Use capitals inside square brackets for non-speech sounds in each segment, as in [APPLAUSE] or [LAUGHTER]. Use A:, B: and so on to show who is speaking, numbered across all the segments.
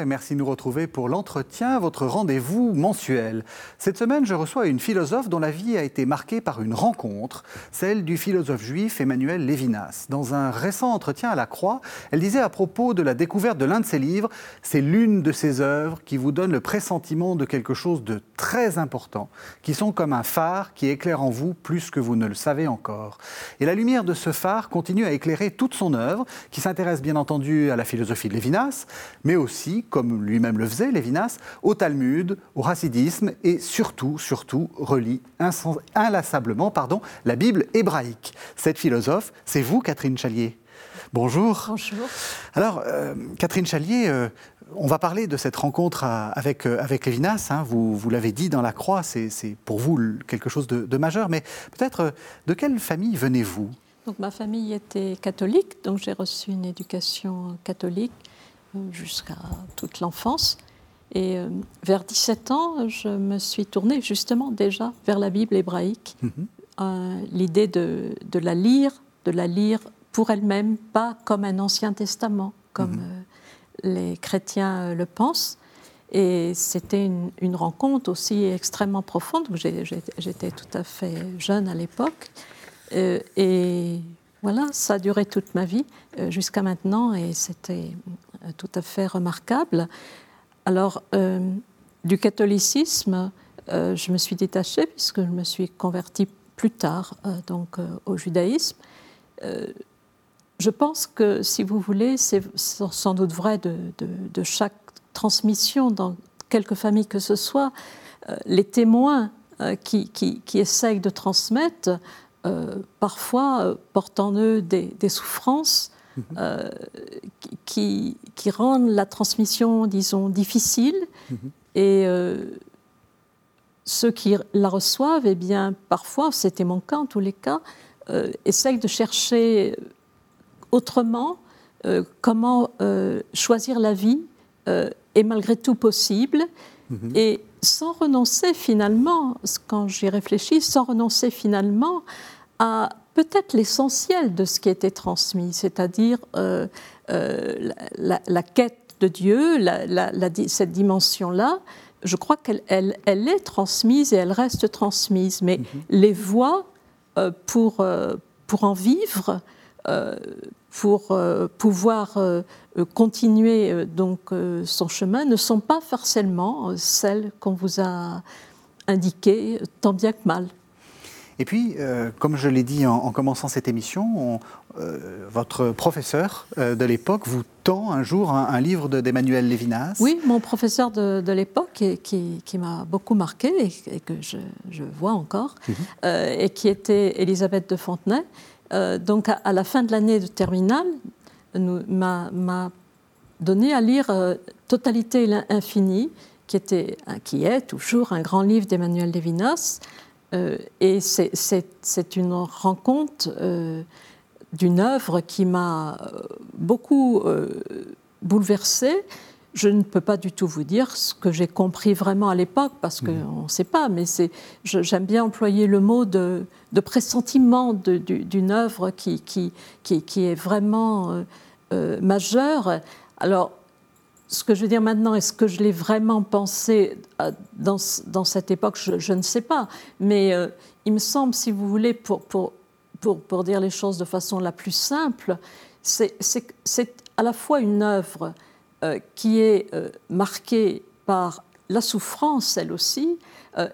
A: Et merci de nous retrouver pour l'entretien, votre rendez-vous mensuel. Cette semaine, je reçois une philosophe dont la vie a été marquée par une rencontre, celle du philosophe juif Emmanuel Lévinas. Dans un récent entretien à la Croix, elle disait à propos de la découverte de l'un de ses livres, c'est l'une de ses œuvres qui vous donne le pressentiment de quelque chose de très important, qui sont comme un phare qui éclaire en vous plus que vous ne le savez encore. Et la lumière de ce phare continue à éclairer toute son œuvre, qui s'intéresse bien entendu à la philosophie de Lévinas, mais aussi, comme lui-même le faisait, Lévinas, au Talmud, au racidisme et surtout, surtout, relie inlassablement pardon, la Bible hébraïque. Cette philosophe, c'est vous, Catherine Chalier. Bonjour.
B: Bonjour.
A: Alors, euh, Catherine Chalier, euh, on va parler de cette rencontre avec, euh, avec Lévinas. Hein. vous, vous l'avez dit dans la croix, c'est pour vous quelque chose de, de majeur. Mais peut-être, de quelle famille venez-vous?
B: Donc, ma famille était catholique, donc j'ai reçu une éducation catholique jusqu'à toute l'enfance. Et euh, vers 17 ans, je me suis tournée justement déjà vers la Bible hébraïque. Mhm. Euh, l'idée de, de, la lire, de la lire pour elle-même, pas comme un Ancien Testament, comme mhm. euh, les chrétiens le pensent. Et c'était une, une, rencontre aussi extrêmement profonde. J'étais tout à fait jeune à l'époque. et voilà, ça a duré toute ma vie jusqu'à maintenant et c'était euh, tout à fait remarquable. Alors, euh, du catholicisme, euh, je me suis détachée puisque je me suis convertie plus tard donc, au judaïsme. je pense que, si vous voulez, c'est sans doute vrai de, chaque transmission dans quelque famille que ce soit, les témoins qui, essayent de transmettre, parfois portent en eux des souffrances, euh, qui, qui, rendent la transmission, disons, difficile. Mhm. Et euh, ceux qui la reçoivent, eh bien, parfois, c'était mon cas en tous les cas, euh, essayent de chercher autrement comment choisir la vie est malgré tout possible. Mhm. Et sans renoncer finalement, quand j'y réfléchis, sans renoncer finalement à peut-être l'essentiel de ce qui a été transmis, c'est-à-dire euh, euh, la, quête de Dieu, cette dimension-là. Je crois qu'elle elle, est transmise et elle reste transmise, mais mhm. les voies euh, pour, pour en vivre, pour pouvoir continuer donc son chemin, ne sont pas forcément celles qu'on vous a indiquées, tant bien que mal.
A: Et puis, euh, comme je l'ai dit en, commençant cette émission, euh, votre professeur euh, de l'époque vous tend un jour un, livre d'Emmanuel Lévinas.
B: Oui, mon professeur de, l'époque qui, qui m'a beaucoup marqué et, que je, vois encore, mhm. et qui était Elisabeth de Fontenay. donc, à, la fin de l'année de terminale, m'a donné à lire Totalité et l'infini, qui, était, qui est toujours un grand livre d'Emmanuel Lévinas. Euh, et c'est une rencontre euh, d'une œuvre qui m'a euh, beaucoup bouleversée. Je ne peux pas du tout vous dire ce que j'ai compris vraiment à l'époque, parce qu'on mmh. ne sait pas, mais j'aime bien employer le mot de, de pressentiment d'une œuvre qui, qui, qui, qui, est vraiment majeure. Alors, ce que je veux dire maintenant, est-ce que je l'ai vraiment pensé euh, dans, cette époque je, ne sais pas. Mais euh, il me semble, si vous voulez, pour dire les choses de façon la plus simple, c'est à la fois une œuvre euh, qui est marquée par la souffrance, elle aussi,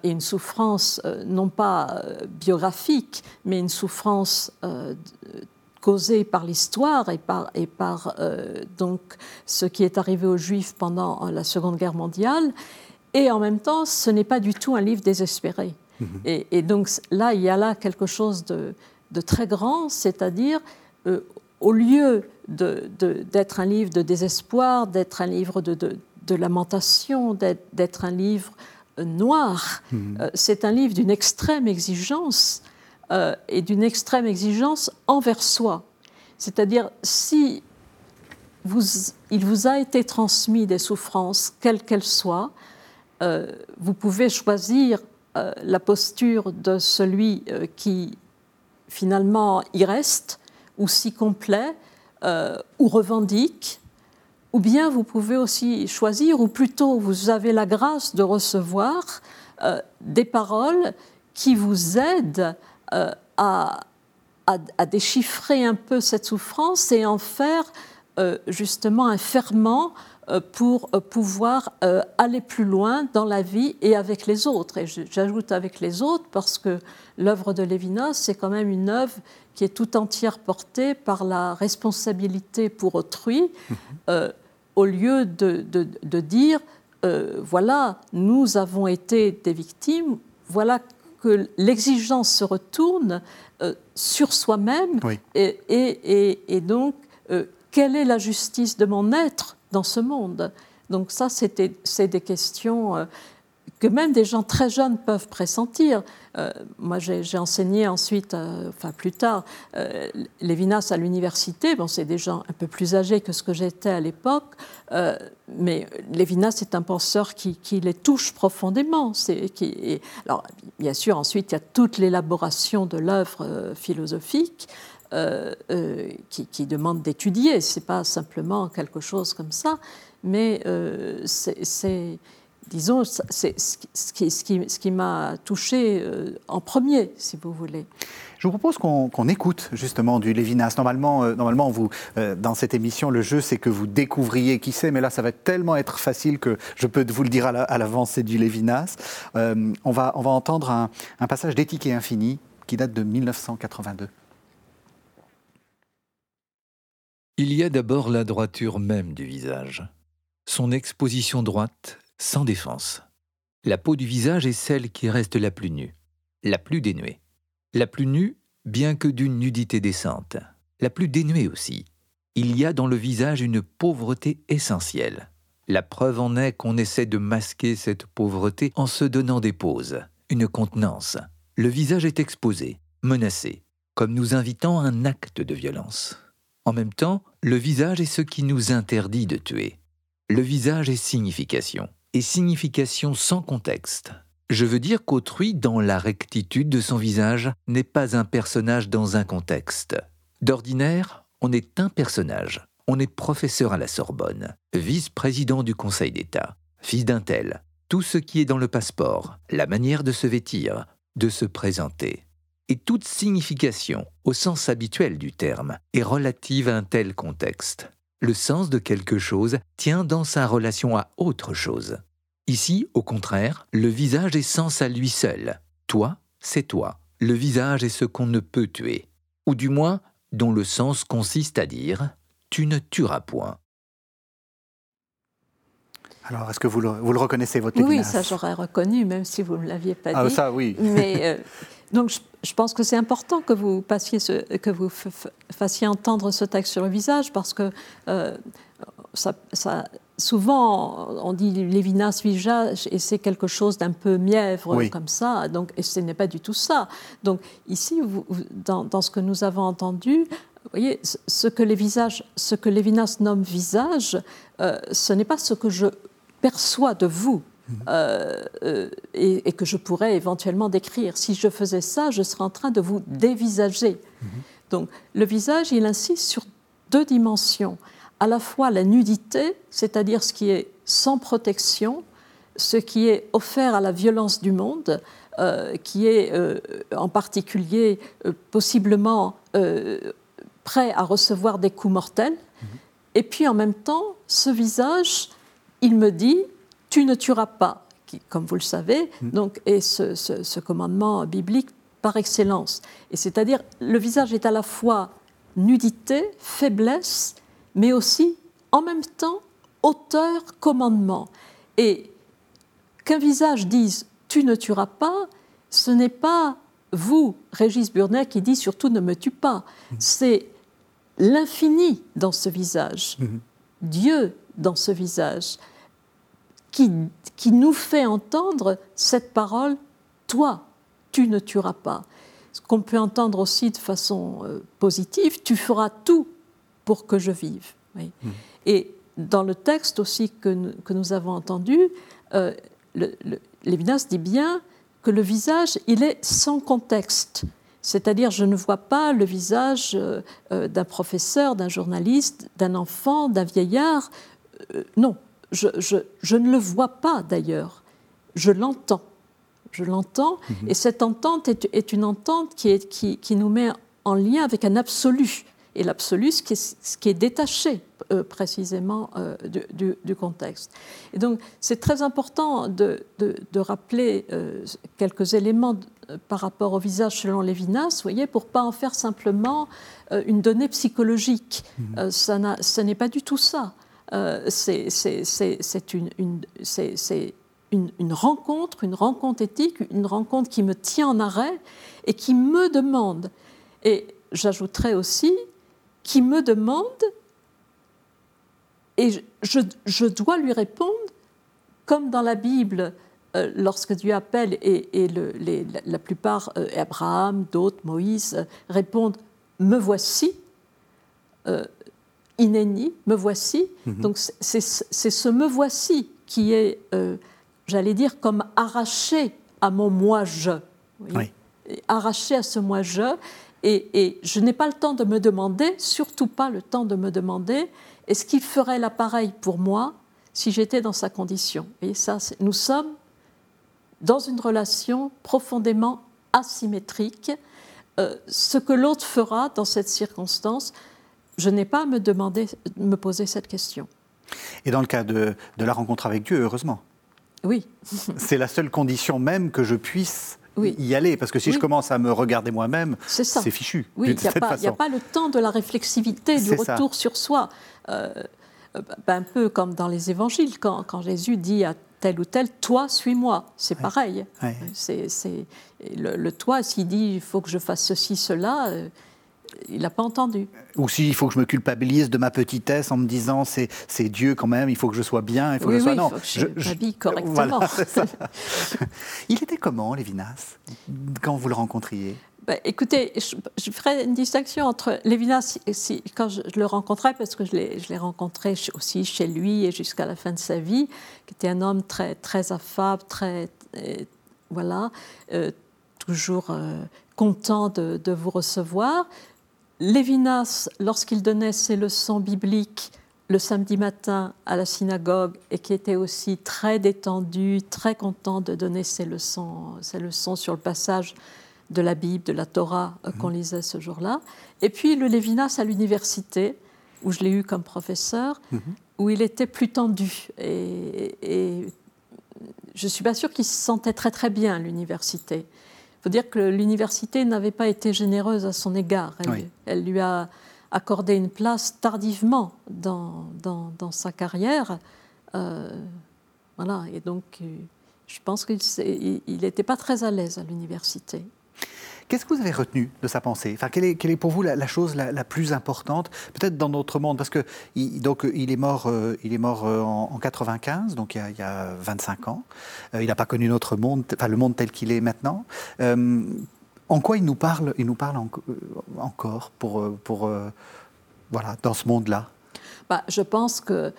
B: et une souffrance non pas biographique, mais une souffrance causée par l'histoire et par, et par euh, donc, ce qui est arrivé aux Juifs pendant la Seconde Guerre mondiale. Et en même temps, ce n'est pas du tout un livre désespéré. Mhm. Et, donc là, il y a là quelque chose de, de très grand, c'est-à-dire, euh, au lieu d'être un livre de désespoir, d'être un livre de, de lamentation, d'être un livre euh, noir, mhm. c'est un livre d'une extrême exigence euh, et d'une extrême exigence envers soi. C'est-à-dire, si vous, il vous a été transmis des souffrances, quelles qu'elles soient, euh, vous pouvez choisir euh, la posture de celui qui finalement y reste, ou s'y complaît, ou revendique, ou bien vous pouvez aussi choisir, ou plutôt vous avez la grâce de recevoir des paroles qui vous aident euh, à, à, déchiffrer un peu cette souffrance et en faire euh, justement un ferment pour pouvoir aller plus loin dans la vie et avec les autres. Et j'ajoute avec les autres parce que l'œuvre de Lévinas, c'est quand même une œuvre qui est tout entière portée par la responsabilité pour autrui, mhm au lieu de, de, dire, euh, voilà, nous avons été des victimes, voilà que l'exigence se retourne euh, sur soi-même, et, et, et, donc, euh, quelle est la justice de mon être dans ce monde? Donc ça, c'est des questions que même des gens très jeunes peuvent pressentir. Euh, moi, j'ai enseigné ensuite, euh, enfin plus tard, euh, Lévinas à l'université. Bon, c'est des gens un peu plus âgés que ce que j'étais à l'époque, mais Lévinas est un penseur qui, les touche profondément. Qui, alors, bien sûr, ensuite, il y a toute l'élaboration de l'œuvre philosophique. qui, qui, demande d'étudier, c'est pas simplement quelque chose comme ça, mais c'est disons, c'est ce qui, ce qui, m'a touché euh, en premier, si vous voulez.
A: Je vous propose qu'on écoute justement du Lévinas. Normalement, euh, normalement vous, euh, dans cette émission, le jeu, c'est que vous découvriez qui c'est, mais là, ça va tellement être facile que je peux vous le dire à l'avance, c'est du Lévinas. on, va, on va entendre un, un passage d'éthique et infini qui date de 1982.
C: Il y a d'abord la droiture même du visage. Son exposition droite sans défense. La peau du visage est celle qui reste la plus nue, la plus dénuée. La plus nue, bien que d'une nudité décente. La plus dénuée aussi. Il y a dans le visage une pauvreté essentielle. La preuve en est qu'on essaie de masquer cette pauvreté en se donnant des poses, une contenance. Le visage est exposé, menacé, comme nous invitant à un acte de violence. En même temps, le visage est ce qui nous interdit de tuer. Le visage est signification et signification sans contexte. Je veux dire qu'autrui, dans la rectitude de son visage, n'est pas un personnage dans un contexte. D'ordinaire, on est un personnage. On est professeur à la Sorbonne, vice-président du Conseil d'État, fils d'un tel. Tout ce qui est dans le passeport, la manière de se vêtir, de se présenter. Et toute signification, au sens habituel du terme, est relative à un tel contexte. Le sens de quelque chose tient dans sa relation à autre chose. Ici, au contraire, le visage est sens à lui seul. Toi, c'est toi. Le visage est ce qu'on ne peut tuer, ou du moins dont le sens consiste à dire tu ne tueras point.
A: Alors, est-ce que vous le, reconnaissez, votre
B: Oui, ça j'aurais reconnu, même si vous ne me l'aviez pas
A: ah,
B: dit.
A: Ah, ça, oui.
B: Mais, [LAUGHS] euh, donc, je, pense que c'est important que vous, passiez que vous fassiez entendre ce texte sur le visage, parce que euh, ça, souvent, on dit Lévinas visage et c'est quelque chose d'un peu mièvre comme ça, donc, et ce n'est pas du tout ça. Donc ici, dans, ce que nous avons entendu, vous voyez, ce que, les visages, ce que Lévinas nomme visage, euh, ce n'est pas ce que je perçois de vous. Mhm. Euh, euh, et, que je pourrais éventuellement décrire. Si je faisais ça, je serais en train de vous dévisager. Mhm. Donc le visage, il insiste sur deux dimensions à la fois la nudité, c'est-à-dire ce qui est sans protection, ce qui est offert à la violence du monde, euh, qui est euh, en particulier euh, possiblement prêt à recevoir des coups mortels. Mhm. Et puis en même temps, ce visage, il me dit, tu ne tueras pas, qui, comme vous le savez, mhm. donc, est ce, ce, commandement biblique par excellence. Et c'est-à-dire, le visage est à la fois nudité, faiblesse, mais aussi en même temps auteur commandement. Et qu'un visage dise tu ne tueras pas, ce n'est pas vous, Régis Burnet, qui dit surtout ne me tue pas. Mhm. C'est l'infini dans ce visage, mhm. Dieu dans ce visage, qui, qui nous fait entendre cette parole toi, tu ne tueras pas. Ce qu'on peut entendre aussi de façon euh, positive, tu feras tout pour que je vive. Hmm. Et dans le texte aussi que, nous, avons entendu, euh, Lévinas dit bien que le visage, il est sans contexte. C'est-à-dire, je ne vois pas le visage euh, euh, d'un professeur, d'un journaliste, d'un enfant, d'un vieillard. non, je, je, ne le vois pas d'ailleurs, je l'entends. Je l'entends, mhm. et cette entente est, est, une entente qui, est, qui, qui nous met en lien avec un absolu et l'absolu, ce, ce, qui est détaché euh, précisément euh, du, contexte. Et donc, c'est très important de, de, rappeler euh, quelques éléments par rapport au visage selon Lévinas, voyez, pour pas en faire simplement une donnée psychologique. Mmh. ça ce n'est pas du tout ça. c'est une, une, une, une, rencontre, une rencontre éthique, une rencontre qui me tient en arrêt et qui me demande. Et j'ajouterais aussi qui me demande, et je, je, dois lui répondre, comme dans la Bible, euh, lorsque Dieu appelle, et, le, les, la plupart, euh, Abraham, d'autres, Moïse, euh, répondent Me voici, inéni, me voici. Mhm. Donc c'est ce me voici qui est, j'allais dire, comme arraché à mon moi-je. Arraché à ce moi-je. Et, je n'ai pas le temps de me demander, surtout pas le temps de me demander, est-ce qu'il ferait l'appareil pour moi si j'étais dans sa condition? Et ça, nous sommes dans une relation profondément asymétrique. Euh, ce que l'autre fera dans cette circonstance, je n'ai pas à me demander, me poser cette question.
A: Et dans le cas de, de la rencontre avec Dieu, heureusement.
B: Oui.
A: C'est la seule condition même que je puisse y aller, parce que si je commence à me regarder moi-même, c'est fichu.
B: Oui, il n'y a, pas le temps de la réflexivité, du retour sur soi. Euh, ben, un peu comme dans les évangiles, quand, quand, Jésus dit à tel ou tel, toi, suis-moi, c'est pareil. C'est le, le, toi, s'il dit, il faut que je fasse ceci, cela, euh, il n'a pas entendu.
A: Ou s'il faut que je me culpabilise de ma petitesse en me disant c'est, c'est Dieu quand même, il faut que je sois bien, il faut que je sois.
B: non, je, m'habille correctement. [LAUGHS]
A: il était comment, Lévinas, quand vous le rencontriez?
B: Bah, écoutez, je, ferai une distinction entre Lévinas, si, quand je, le rencontrais, parce que je l'ai, je l'ai rencontré aussi chez lui et jusqu'à la fin de sa vie, qui était un homme très, très affable, très. Euh, voilà, euh, toujours euh, content de, de, vous recevoir. Lévinas, lorsqu'il donnait ses leçons bibliques le samedi matin à la synagogue et qui était aussi très détendu, très content de donner ses leçons, ses leçons sur le passage de la Bible, de la Torah euh, qu'on mhm. lisait ce jour-là. Et puis le Lévinas à l'université, où je l'ai eu comme professeur, mhm. où il était plus tendu. Et, et je ne suis pas sûre qu'il se sentait très très bien à l'université faut dire que l'université n'avait pas été généreuse à son égard. Elle, lui a accordé une place tardivement dans, dans, sa carrière. Euh, voilà, et donc euh, je pense qu'il n'était pas très à l'aise à l'université.
A: Qu'est-ce que vous avez retenu de sa pensée? Enfin, quelle, est, quelle est pour vous la, chose la, plus importante, peut-être dans notre monde? Parce que il, donc, il est mort, euh, il est mort euh, en, en, 95, donc il y, a, il y a 25 ans. Euh, il n'a pas connu notre monde, enfin, le monde tel qu'il est maintenant. en quoi il nous parle, il nous parle encore pour, pour voilà, dans ce monde-là?
B: Bah, Je pense que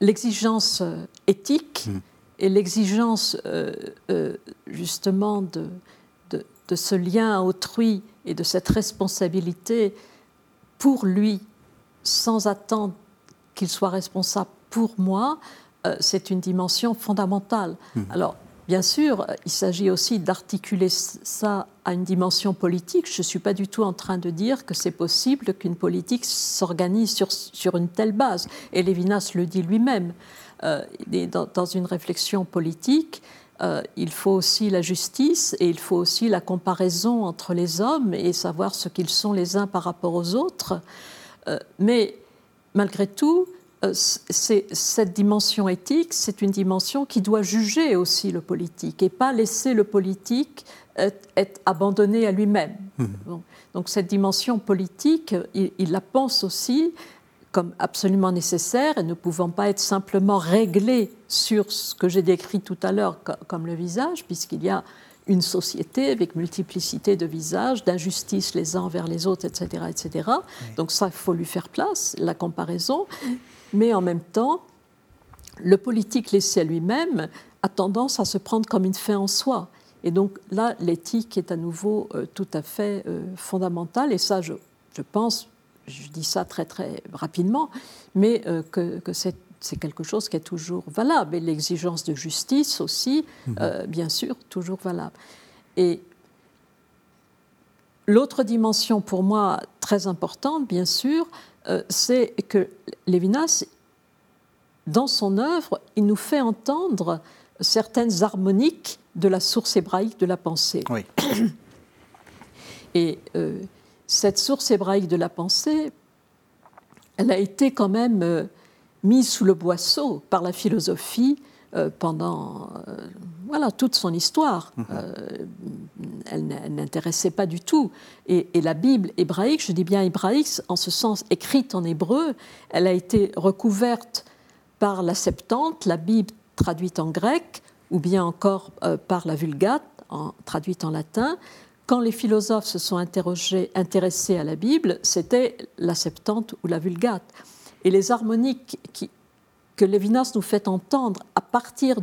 B: l'exigence éthique mmh et l'exigence euh, euh, justement de, de, ce lien à autrui et de cette responsabilité pour lui, sans attendre qu'il soit responsable pour moi, euh, c'est une dimension fondamentale. Mmh. Alors, bien sûr, il s'agit aussi d'articuler ça à une dimension politique. Je ne suis pas du tout en train de dire que c'est possible qu'une politique s'organise sur, sur une telle base. Et Lévinas le dit lui-même. Euh, dans, une réflexion politique, euh, il faut aussi la justice et il faut aussi la comparaison entre les hommes et savoir ce qu'ils sont les uns par rapport aux autres. Euh, mais malgré tout, cette dimension éthique, c'est une dimension qui doit juger aussi le politique et pas laisser le politique être, abandonné à lui-même. Mmh. Donc cette dimension politique, il, il, la pense aussi comme absolument nécessaire et ne pouvant pas être simplement réglé sur ce que j'ai décrit tout à l'heure comme le visage, puisqu'il y a une société avec multiplicité de visages, d'injustice les uns envers les autres, etc. etc. Donc ça, il faut lui faire place, la comparaison. Mais en même temps, le politique laissé à lui-même a tendance à se prendre comme une fin en soi. Et donc là, l'éthique est à nouveau euh, tout à fait euh, fondamentale. Et ça, je, je pense, je dis ça très très rapidement, mais euh, que, c'est quelque chose qui est toujours valable. Et l'exigence de justice aussi, mhm. euh, bien sûr, toujours valable. Et l'autre dimension pour moi très importante, bien sûr, euh, c'est que Lévinas, dans son œuvre, il nous fait entendre certaines harmoniques de la source hébraïque de la pensée.
A: Oui.
B: Et cette source hébraïque de la pensée, elle a été quand même euh, mise sous le boisseau par la philosophie euh, pendant euh, voilà, toute son histoire. Mhm. elle n'intéressait pas du tout. Et, la Bible hébraïque, je dis bien hébraïque, en ce sens écrite en hébreu, elle a été recouverte par la Septante, la Bible traduite en grec, ou bien encore par la Vulgate, en, traduite en latin, quand les philosophes se sont intéressés à la Bible, c'était la Septante ou la Vulgate. Et les harmoniques que Lévinas nous fait entendre à partir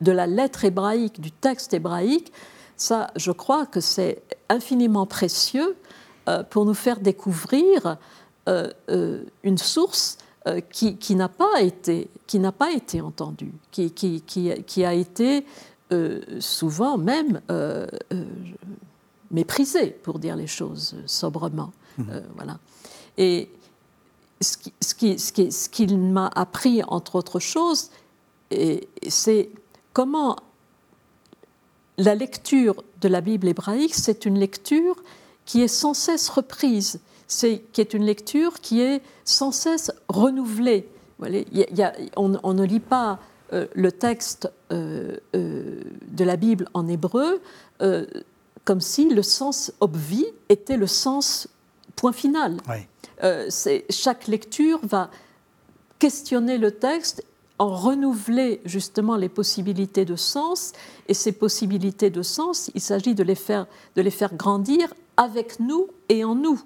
B: de la lettre hébraïque, du texte hébraïque, ça, je crois que c'est infiniment précieux euh, pour nous faire découvrir euh, euh, une source qui, n'a pas été qui n'a pas été entendue, qui, a été souvent même méprisé, pour dire les choses sobrement. Mhm. Euh, voilà. Et ce qu'il ce qui, ce qui, m'a appris, entre autres choses, c'est comment la lecture de la Bible hébraïque, c'est une lecture qui est sans cesse reprise, c'est qui est une lecture qui est sans cesse renouvelée. Y a, on, on, ne lit pas euh, le texte euh, de la Bible en hébreu comme si le sens obvi était le sens point final. Euh, chaque lecture va questionner le texte, en renouveler justement les possibilités de sens, et ces possibilités de sens, il s'agit de, les faire, de les faire grandir avec nous et en nous.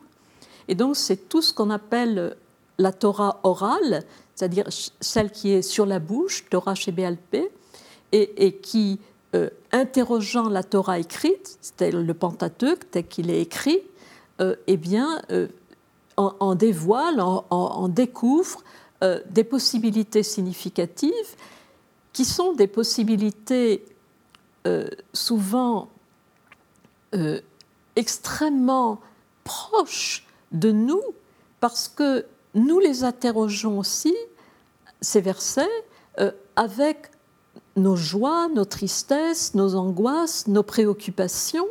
B: Et donc c'est tout ce qu'on appelle la Torah orale, c'est-à-dire celle qui est sur la bouche, Torah chez BLP, et, et qui euh, interrogeant la Torah écrite, c'est le Pentateuque tel qu'il est écrit, euh, eh bien, euh, en, dévoile, en, découvre des possibilités significatives qui sont des possibilités souvent extrêmement proches de nous, parce que nous les interrogeons aussi, ces versets, avec nos joies, nos tristesses, nos angoisses, nos préoccupations,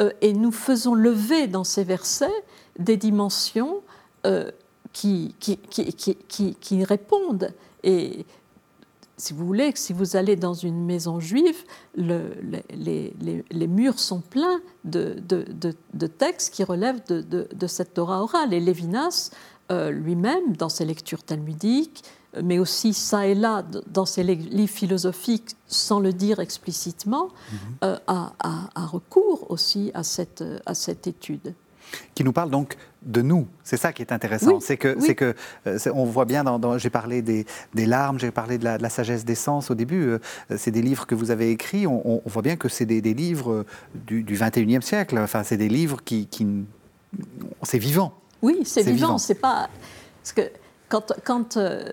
B: euh, et nous faisons lever dans ces versets des dimensions euh, qui, qui, qui, qui, répondent. Et si vous voulez, si vous allez dans une maison juive, le, les, les, les, murs sont pleins de, de, de, textes qui relèvent de, cette Torah orale. Et Lévinas, lui-même, dans ses lectures talmudiques, mais aussi ça et là dans ses livres philosophiques, sans le dire explicitement, mhm. euh, a, recours aussi à cette, à cette étude.
A: Qui nous parle donc de nous, c'est ça qui est intéressant. c'est que, c'est que euh, on voit bien, dans, j'ai parlé des, des larmes, j'ai parlé de la, sagesse des sens au début, euh, c'est des livres que vous avez écrits, on, voit bien que c'est des, des livres du, du, 21e siècle, enfin c'est des livres qui, qui c'est vivant.
B: Oui, c'est vivant, c'est pas... Parce que quand, euh,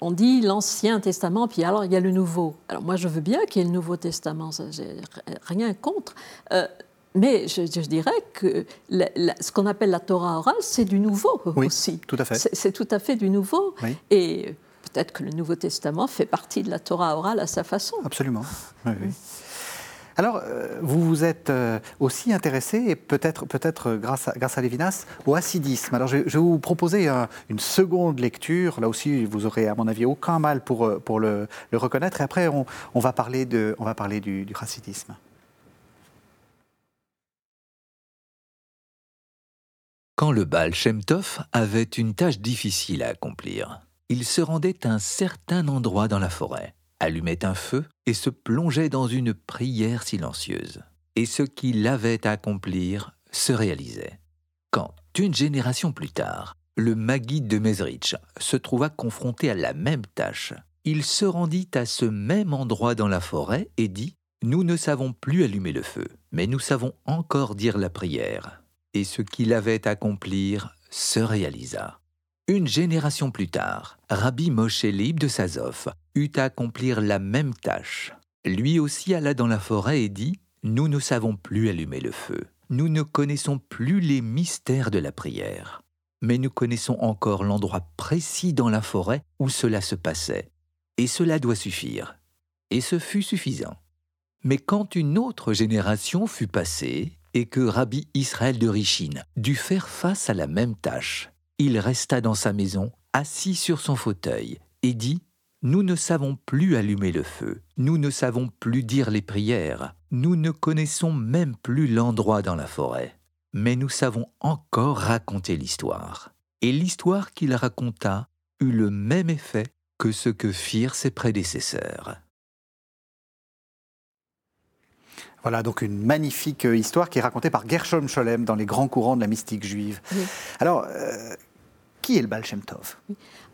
B: on dit l'Ancien Testament, puis alors il y a le Nouveau. Alors moi, je veux bien qu'il y ait le Nouveau Testament, j'ai rien contre. Euh, mais je, dirais que ce qu'on appelle la Torah orale, c'est du nouveau
A: oui,
B: aussi.
A: Tout à fait.
B: C'est tout à fait du nouveau. Et peut-être que le Nouveau Testament fait partie de la Torah orale à sa façon.
A: Absolument. Oui, oui. Alors, euh, vous vous êtes euh, aussi intéressé, et peut-être peut, -être, grâce, à, grâce à Lévinas, au hasidisme. Alors, je, vais vous proposer une seconde lecture. Là aussi, vous aurez, à mon avis, aucun mal pour, euh, pour le, reconnaître. Et après, on, va parler, de, on va parler du, du.
C: Quand le Baal Shem Tov avait une tâche difficile à accomplir, il se rendait à un certain endroit dans la forêt allumait un feu et se plongeait dans une prière silencieuse. Et ce qu'il avait à accomplir se réalisait. Quand, une génération plus tard, le Maguide de Mezrich se trouva confronté à la même tâche, il se rendit à ce même endroit dans la forêt et dit Nous ne savons plus allumer le feu, mais nous savons encore dire la prière. Et ce qu'il avait à accomplir se réalisa. Une génération plus tard, Rabbi Moshe Lib de Sazov eut à accomplir la même tâche. Lui aussi alla dans la forêt et dit Nous ne savons plus allumer le feu. Nous ne connaissons plus les mystères de la prière. Mais nous connaissons encore l'endroit précis dans la forêt où cela se passait. Et cela doit suffire. Et ce fut suffisant. Mais quand une autre génération fut passée, et que Rabbi Israël de Richine dut faire face à la même tâche, il resta dans sa maison, assis sur son fauteuil, et dit Nous ne savons plus allumer le feu, nous ne savons plus dire les prières, nous ne connaissons même plus l'endroit dans la forêt, mais nous savons encore raconter l'histoire. Et l'histoire qu'il raconta eut le même effet que ce que firent ses prédécesseurs.
A: Voilà donc une magnifique euh, histoire qui est racontée par Gershom Scholem dans les grands courants de la mystique juive. Alors, euh, qui est le Baal Shem Tov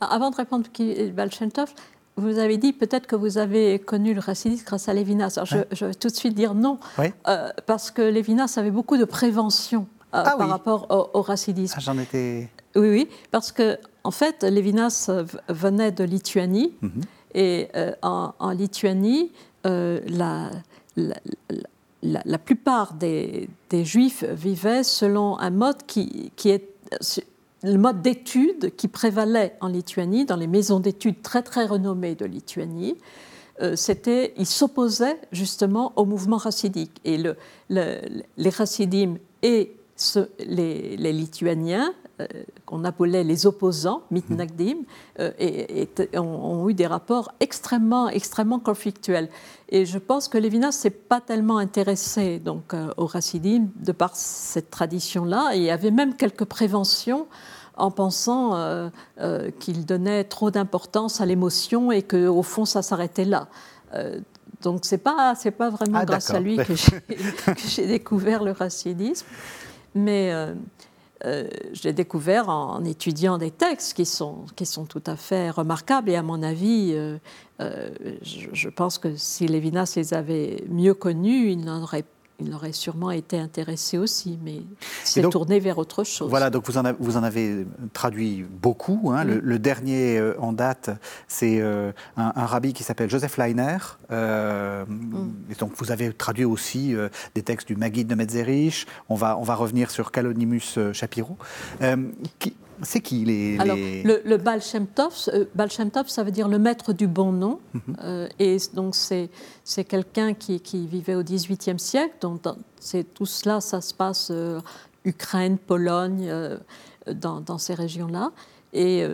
B: Avant de répondre qui est le Baal Shem Tov, vous avez dit peut-être que vous avez connu le racidisme grâce à Lévinas. Alors je, vais tout de suite dire non, euh, parce que Lévinas avait beaucoup de prévention ah par rapport au, racidisme.
A: Ah, J'en étais.
B: Oui, oui, parce que en fait, Lévinas venait de Lituanie, mhm. et en, Lituanie, la, la, la, plupart des, juifs vivaient selon un mode qui, est le mode d'études qui prévalait en Lituanie, dans les maisons d'études très très renommées de Lituanie. Euh, c'était, ils s'opposaient justement au mouvement racidique. Et le, les racidim et les, Lituaniens, qu'on appelait les opposants, mitnagdim, euh, et, ont, eu des rapports extrêmement, extrêmement conflictuels. Et je pense que Lévinas s'est pas tellement intéressé donc euh, au racidim de par cette tradition-là, et il y avait même quelques préventions en pensant euh, euh, qu'il donnait trop d'importance à l'émotion et qu'au fond ça s'arrêtait là. donc c'est pas c'est pas vraiment ah, grâce à lui [LAUGHS] que j'ai découvert le racidisme, mais euh, je l'ai découvert en, étudiant des textes qui sont, qui sont tout à fait remarquables. Et à mon avis, euh, euh, je, pense que si Lévinas les avait mieux connus, il n'en aurait il aurait sûrement été intéressé aussi, mais s'est tourné vers autre chose.
A: Voilà, donc vous en avez, vous en avez traduit beaucoup. Hein. Le, dernier euh, en date, c'est euh, un, rabbi qui s'appelle Joseph Leiner. Euh, mm. et donc vous avez traduit aussi des textes du Maguide de Metzerich. On va, on va revenir sur Calonimus Shapiro. Qui, c'est qui les,
B: Alors, le, le Baal Shem Tov, euh, ça veut dire le maître du bon nom. Mhm. Euh, et donc, c'est, quelqu'un qui, qui, vivait au XVIIIe siècle. Donc, c'est, tout cela, ça se passe euh, Ukraine, Pologne, dans, dans, ces régions-là. Et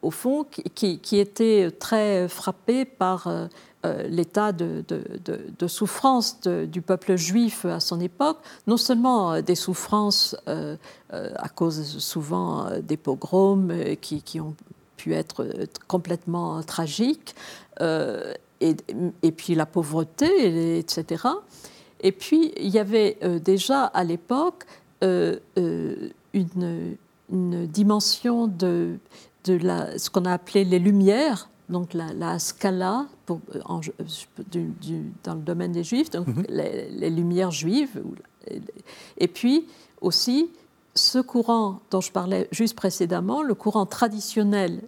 B: au fond, qui, qui, était très frappé par euh, l'état de, souffrance du peuple juif à son époque, non seulement euh, des souffrances euh, à cause souvent des pogroms qui, ont pu être complètement tragiques, et, puis la pauvreté, etc. Et puis il y avait déjà à l'époque une, dimension de, ce qu'on a appelé les Lumières, donc la, scala pour, euh, dans le domaine des juifs, donc mhm. les, lumières juives, et puis aussi ce courant dont je parlais juste précédemment, le courant traditionnel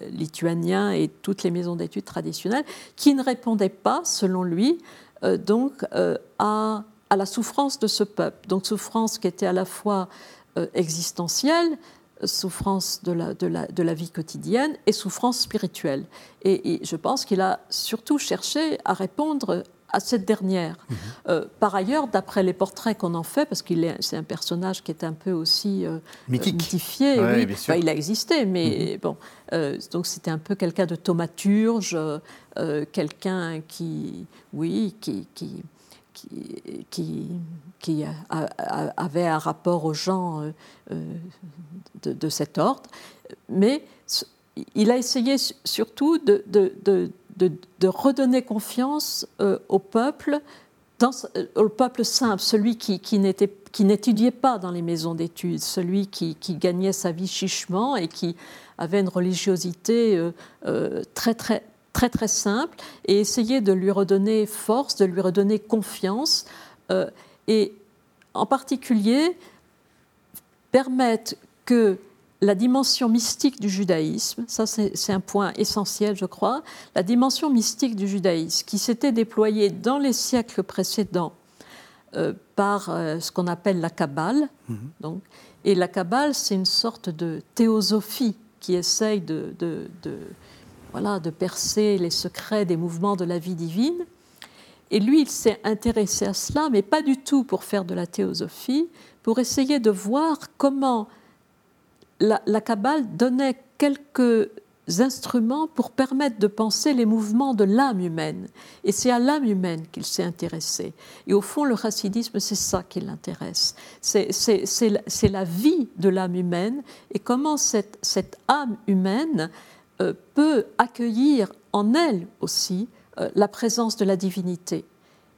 B: euh, lituanien et toutes les maisons d'études traditionnelles, qui ne répondaient pas, selon lui, euh, donc à, à, la souffrance de ce peuple. Donc souffrance qui était à la fois existentielle, souffrance de la, de, la, de la, vie quotidienne et souffrance spirituelle. Et, je pense qu'il a surtout cherché à répondre à cette dernière. Mhm. Euh, par ailleurs, d'après les portraits qu'on en fait, parce qu'il est, c'est un personnage qui est un peu aussi euh, mythifié, oui, bah, il a existé, mais mhm. bon, euh, donc c'était un peu quelqu'un de thaumaturge, quelqu'un qui, oui, qui, qui qui, avait un rapport aux gens euh, euh, de, cet ordre. Mais il a essayé surtout de, de, redonner confiance euh, au peuple, au peuple simple, celui qui, n'étudiait pas dans les maisons d'études, celui qui, gagnait sa vie chichement et qui avait une religiosité très, très, très très simple et essayer de lui redonner force, de lui redonner confiance euh, et en particulier permettre que la dimension mystique du judaïsme, ça c'est un point essentiel je crois, la dimension mystique du judaïsme qui s'était déployée dans les siècles précédents euh, par euh, ce qu'on appelle la Kabbale. Mhm. Donc, et la Kabbale, c'est une sorte de théosophie qui essaye de, de, voilà, de percer les secrets des mouvements de la vie divine. Et lui, il s'est intéressé à cela, mais pas du tout pour faire de la théosophie, pour essayer de voir comment la, la Kabbale donnait quelques instruments pour permettre de penser les mouvements de l'âme humaine. Et c'est à l'âme humaine qu'il s'est intéressé. Et au fond, le racidisme, c'est ça qui l'intéresse. C'est la vie de l'âme humaine et comment cette, cette âme humaine peut accueillir en elle aussi euh, la présence de la divinité.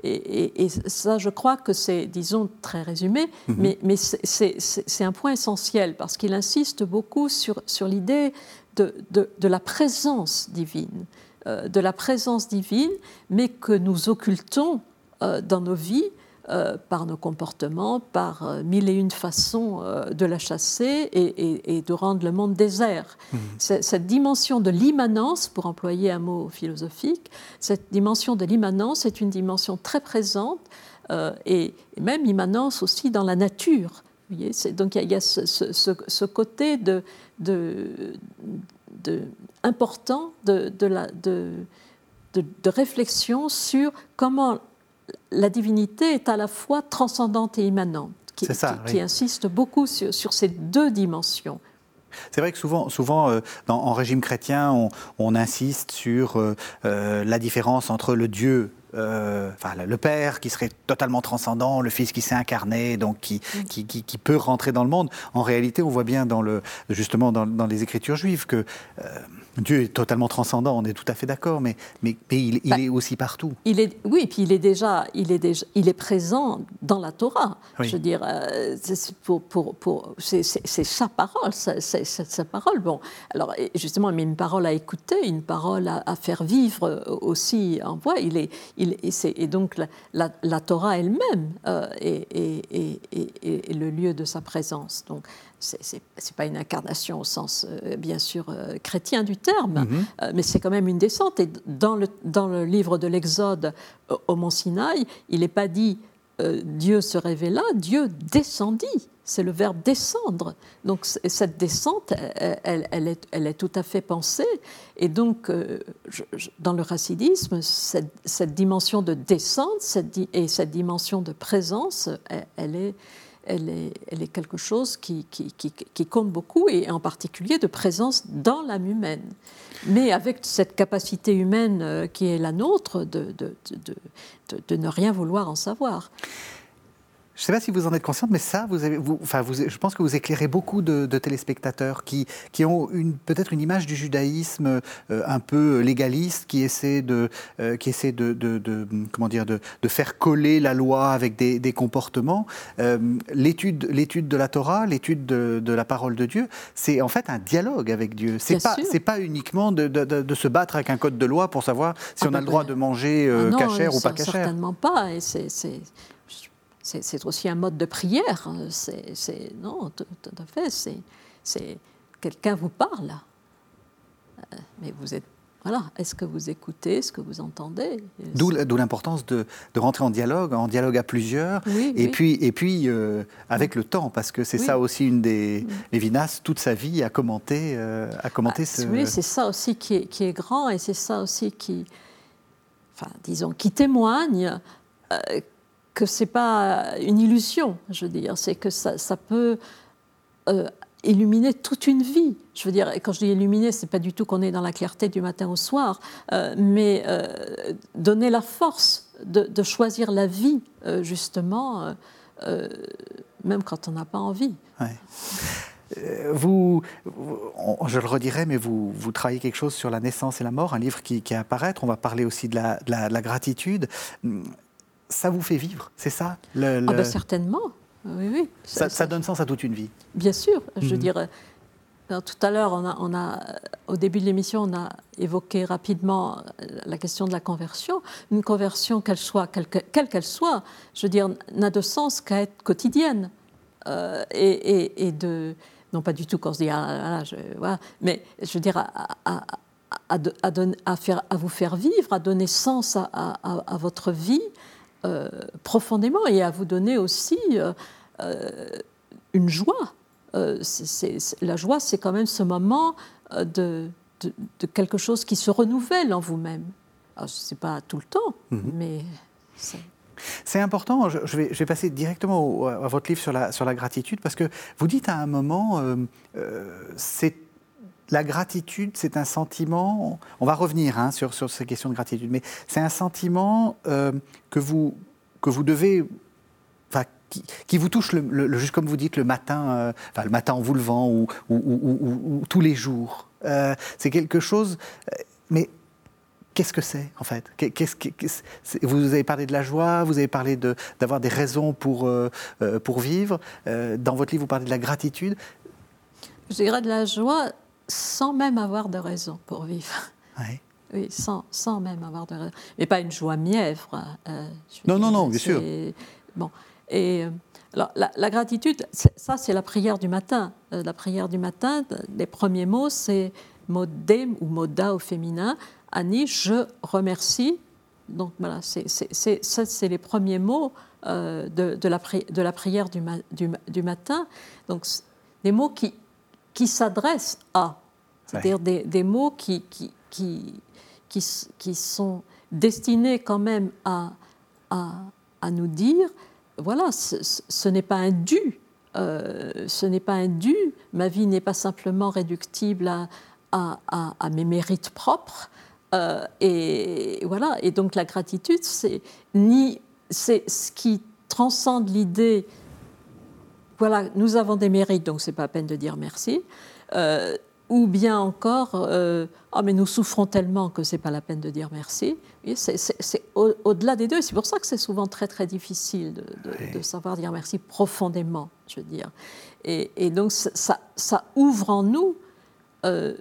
B: Et, ça, je crois que c'est, disons, très résumé, mhm. mais, mais c'est un point essentiel parce qu'il insiste beaucoup sur, sur l'idée de, de, de, la présence divine, euh, de la présence divine, mais que nous occultons euh, dans nos vies euh, par nos comportements, par euh, mille et une façons euh, de la chasser et, de rendre le monde désert. Mmh. Cette dimension de l'immanence, pour employer un mot philosophique, cette dimension de l'immanence est une dimension très présente et, même immanence aussi dans la nature. donc il y a, ce, côté de, de, de important de, la, de, de, réflexion sur comment la divinité est à la fois transcendante et immanente, qui, insiste beaucoup sur, ces deux dimensions.
A: C'est vrai que souvent, souvent euh, en régime chrétien, on, insiste sur euh, euh, la différence entre le Dieu enfin, le Père qui serait totalement transcendant, le Fils qui s'est incarné, donc qui, qui, qui, peut rentrer dans le monde. En réalité, on voit bien dans le, justement dans, dans les Écritures juives que Dieu est totalement transcendant, on est tout à fait d'accord, mais, mais, il, bah, est aussi partout.
B: Il est, oui, puis il est déjà, il est déjà, il est présent dans la Torah. Je veux dire, euh, pour, pour, pour c'est sa parole, c'est sa parole. Bon, alors justement, mais une parole à écouter, une parole à, faire vivre aussi en voix. Il est, il, et, et donc la, la, Torah elle-même euh, est, est, est, le lieu de sa présence. Donc c'est pas une incarnation au sens euh, bien sûr euh, chrétien du terme, mhm. euh, mais c'est quand même une descente. Et dans le, dans le livre de l'Exode au Mont Sinaï, il n'est pas dit Dieu se révéla, Dieu descendit. C'est le verbe descendre. Donc cette descente, elle, elle, est, elle, est, tout à fait pensée. Et donc, dans le racidisme, cette, cette, dimension de descente cette, et cette dimension de présence, elle est elle est, quelque chose qui, compte beaucoup, et en particulier de présence dans l'âme humaine. Mais avec cette capacité humaine euh, qui est la nôtre de ne rien vouloir en savoir.
A: Je ne sais pas si vous en êtes consciente, mais ça, vous avez, vous, enfin, vous, je pense que vous éclairez beaucoup de, téléspectateurs qui, qui ont peut-être une image du judaïsme euh, un peu légaliste, qui essaie de, euh, qui essaie de, de, comment dire, de, faire coller la loi avec des, des comportements. Euh, l'étude, l'étude de la Torah, l'étude de, la parole de Dieu, c'est en fait un dialogue avec Dieu. C'est pas, c'est pas uniquement de, se battre avec un code de loi pour savoir si ah on a bah le droit de manger ah cachère ou pas cachère.
B: Certainement pas. Et c'est c'est aussi un mode de prière. C'est non, tout, à fait. C'est quelqu'un vous parle, euh, mais vous êtes voilà. Est-ce que vous écoutez, est-ce que vous entendez?
A: D'où l'importance de, rentrer en dialogue, en dialogue à plusieurs, et, Puis, et puis euh, avec le temps, parce que c'est ça aussi une des. Lévinas, toute sa vie, a commenté, euh, a commenté ah, ce.
B: Oui, c'est ça aussi qui est, qui est grand, et c'est ça aussi qui, enfin, disons, qui témoigne que c'est pas une illusion, je veux dire, c'est que ça, peut euh, illuminer toute une vie. Je veux dire, quand je dis illuminer, c'est pas du tout qu'on est dans la clarté du matin au soir, euh, mais euh, donner la force de, choisir la vie, justement, même quand on n'a pas envie.
A: Vous, je le redirai, mais vous, vous travaillez quelque chose sur la naissance et la mort, un livre qui, qui est apparaître. On va parler aussi de la gratitude ça vous fait vivre, c'est ça
B: le, Ah ben certainement, oui, oui.
A: Ça, donne sens à toute une vie.
B: Bien sûr, je mhm. dirais. tout à l'heure, on a, on a, au début de l'émission, on a évoqué rapidement la question de la conversion. Une conversion, qu'elle soit, quelle qu'elle soit, je veux dire, n'a de sens qu'à être quotidienne. Euh, et, et, de, non pas du tout qu'on se dit, ah, je, voilà, mais je veux dire, à, à, faire, à vous faire vivre, à donner sens à, votre vie euh, profondément et à vous donner aussi euh, euh, une joie. la joie, c'est quand même ce moment de, de, quelque chose qui se renouvelle en vous-même. Ce n'est pas tout le temps, mhm. mais...
A: C'est important, je vais, je vais, passer directement à votre livre sur la, sur la gratitude, parce que vous dites à un moment, c'est la gratitude, c'est un sentiment, on va revenir hein, sur, ces questions de gratitude, mais c'est un sentiment euh, que, vous, que vous devez, enfin, qui, vous touche, juste comme vous dites, le matin, euh, le matin en vous levant ou, ou, tous les jours. Euh, c'est quelque chose, mais qu'est-ce que c'est en fait? Vous avez parlé de la joie, vous avez parlé d'avoir des raisons pour, pour vivre. dans votre livre, vous parlez de la gratitude.
B: Je dirais de la joie, sans même avoir de raison pour vivre. Oui, sans, sans, même avoir de raison. Mais pas une joie mièvre.
A: Euh, non, non, non, bien sûr.
B: Bon. Et euh, alors, la, gratitude, ça, c'est la prière du matin. Euh, la prière du matin, les premiers mots, c'est modem ou moda au féminin. Annie, je remercie. Donc voilà, c'est, ça, c'est les premiers mots de, de, la de, la prière du, du, du matin. Donc, des mots qui qui s'adressent à, c'est-à-dire des, mots qui, qui, qui, qui, sont destinés quand même à, à, à nous dire, voilà, ce, n'est pas un dû, euh, ce n'est pas un dû, ma vie n'est pas simplement réductible à, à, mes mérites propres. Euh, et voilà, et donc la gratitude, c'est ni c'est ce qui transcende l'idée voilà, nous avons des mérites, donc c'est pas la peine de dire merci. Euh, ou bien encore, euh, ah, mais nous souffrons tellement que c'est pas la peine de dire merci. c'est au-delà des deux. C'est pour ça que c'est souvent très très difficile de, savoir dire merci profondément, je veux dire. Et, donc ça, ça, ouvre en nous euh,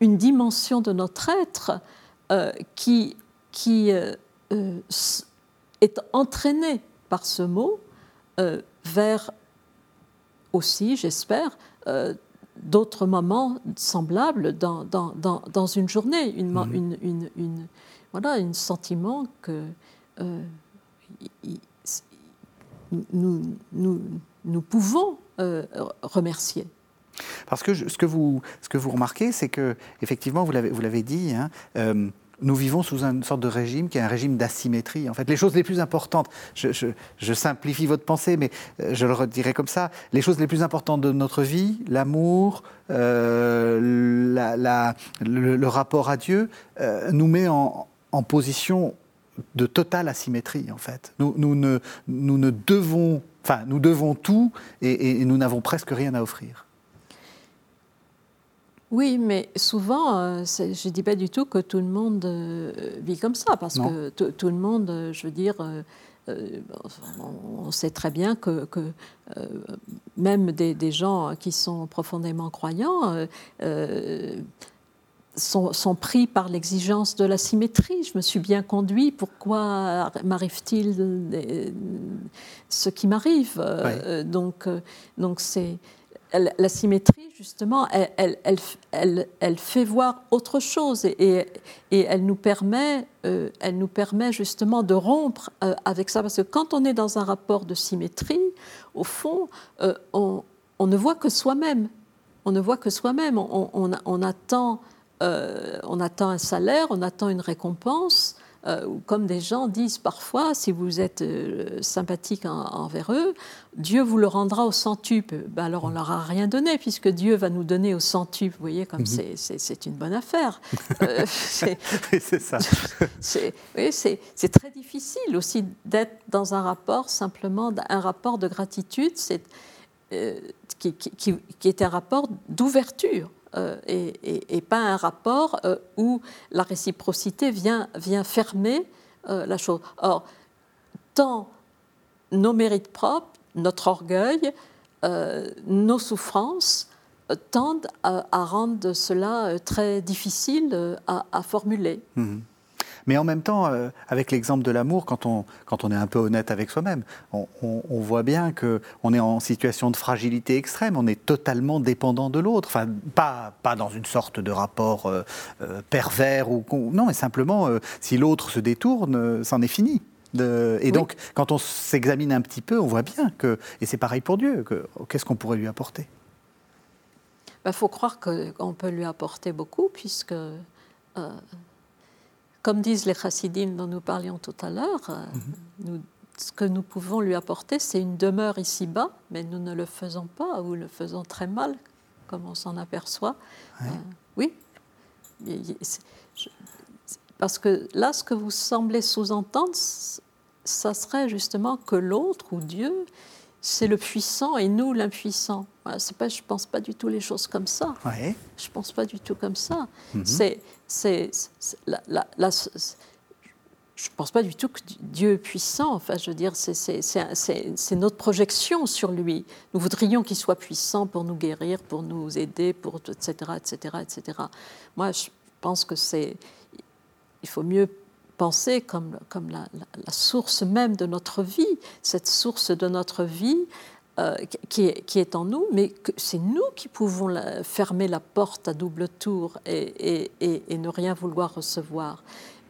B: une dimension de notre être qui, qui est entraînée par ce mot vers aussi, j'espère, euh, d'autres moments semblables dans, dans, dans, une journée, une, mhm. une, une, une, voilà, un sentiment que euh, nous, nous, nous, pouvons euh, remercier.
A: Parce que ce, que vous, ce que vous remarquez, c'est que, effectivement, vous l'avez dit, hein, nous vivons sous une sorte de régime qui est un régime d'asymétrie. En fait, les choses les plus importantes, je, simplifie votre pensée, mais euh, je le redirai comme ça, les choses les plus importantes de notre vie, l'amour, euh, le, rapport à Dieu, euh, nous met en, position de totale asymétrie, en fait. Nous, ne devons, enfin, nous devons tout et nous n'avons presque rien à offrir.
B: Oui, mais souvent, euh, je ne dis pas du tout que tout le monde euh, vit comme ça, parce que tout le monde, euh, je veux dire, on sait très bien que, même des, gens qui sont profondément croyants sont, pris par l'exigence de la symétrie. Je me suis bien conduit, pourquoi m'arrive-t-il ce qui m'arrive Donc, donc c'est la symétrie, justement, elle, elle, fait voir autre chose et, elle, nous permet, euh, elle nous permet justement de rompre euh, avec ça. Parce que quand on est dans un rapport de symétrie, au fond, euh, on, ne voit que soi-même. On ne voit que soi-même. On, attend, on attend un salaire, on attend une récompense. Euh, comme des gens disent parfois, si vous êtes euh, sympathique envers eux, Dieu vous le rendra au centuple. Ben alors on leur a rien donné, puisque Dieu va nous donner au centuple. Vous voyez, comme mhm. c'est une bonne affaire. [LAUGHS]
A: Euh, c'est [LAUGHS] ça. [LAUGHS]
B: c'est très difficile aussi d'être dans un rapport, simplement, un rapport de gratitude, qui, qui est un rapport d'ouverture. Euh, et, pas un rapport euh, où la réciprocité vient, vient fermer euh, la chose. Or, tant nos mérites propres, notre orgueil, nos souffrances tendent à, rendre cela très difficile à, formuler.
A: Mhm. Mais en même temps, euh, avec l'exemple de l'amour, quand on, quand on est un peu honnête avec soi-même, on, voit bien qu'on est en situation de fragilité extrême, on est totalement dépendant de l'autre. Enfin, pas, pas dans une sorte de rapport euh, euh, pervers, ou, non, mais simplement, si l'autre se détourne, c'en est fini. De, et donc, quand on s'examine un petit peu, on voit bien que, et c'est pareil pour Dieu, qu'est-ce qu'on pourrait lui apporter?
B: Il bah, faut croire qu'on peut lui apporter beaucoup, puisque comme disent les chassidim dont nous parlions tout à l'heure, euh, mhm. ce que nous pouvons lui apporter, c'est une demeure ici-bas, mais nous ne le faisons pas ou le faisons très mal, comme on s'en aperçoit. oui. Euh, parce que là, ce que vous semblez sous-entendre, ça serait justement que l'autre ou Dieu c'est le puissant et nous l'impuissant. c'est pas, je ne pense pas du tout les choses comme ça. Je ne pense pas du tout comme ça. Mhm. C'est, c'est, je ne pense pas du tout que Dieu est puissant. Enfin, je veux dire, c'est notre projection sur lui. Nous voudrions qu'il soit puissant pour nous guérir, pour nous aider, pour etc., etc., etc. Moi, je pense que c'est, il faut mieux comme, comme la, source même de notre vie, cette source de notre vie euh, qui, est, qui, est, en nous, mais c'est nous qui pouvons fermer la porte à double tour et, et, et ne rien vouloir recevoir.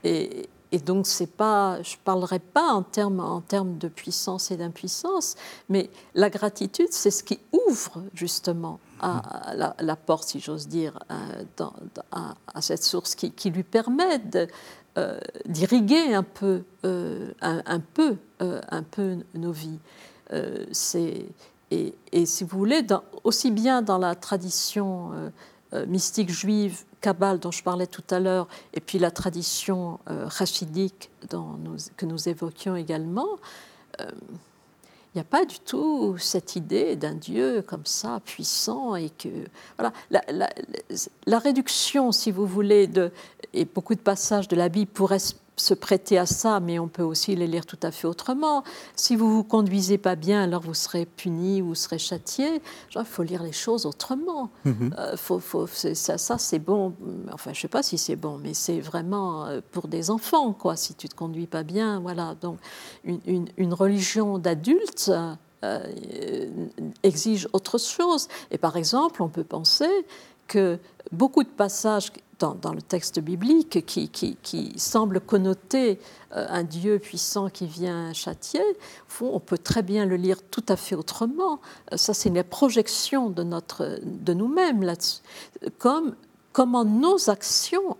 B: Et, donc, c'est pas, je ne parlerai pas en termes, en termes de puissance et d'impuissance, mais la gratitude, c'est ce qui ouvre justement à, la, porte, si j'ose dire, euh, à, à, cette source qui, qui lui permet de, euh, d'irriguer un peu, euh, un, peu, euh, un peu nos vies. et, et, si vous voulez, aussi bien dans la tradition mystique juive, Kabbale dont je parlais tout à l'heure, et puis la tradition rachidique que nous évoquions également, il n'y a pas du tout cette idée d'un Dieu comme ça, puissant, et que. Voilà. La, réduction, si vous voulez, de, et beaucoup de passages de la Bible pourraient se prêter à ça, mais on peut aussi les lire tout à fait autrement. Si vous vous conduisez pas bien, alors vous serez puni, vous serez châtié. Il faut lire les choses autrement. Mhm. Euh, faut, faut, ça, ça c'est bon. Enfin, je sais pas si c'est bon, mais c'est vraiment euh, pour des enfants, quoi. Si tu te conduis pas bien, voilà. Donc, une, une, religion d'adulte. Euh, exige autre chose. Et par exemple, on peut penser que beaucoup de passages dans, le texte biblique qui, qui, qui semble connoter euh, un Dieu puissant qui vient châtier, on peut très bien le lire tout à fait autrement. Euh, ça, c'est une projection de, de nous-mêmes là-dessus. Comme comment nos actions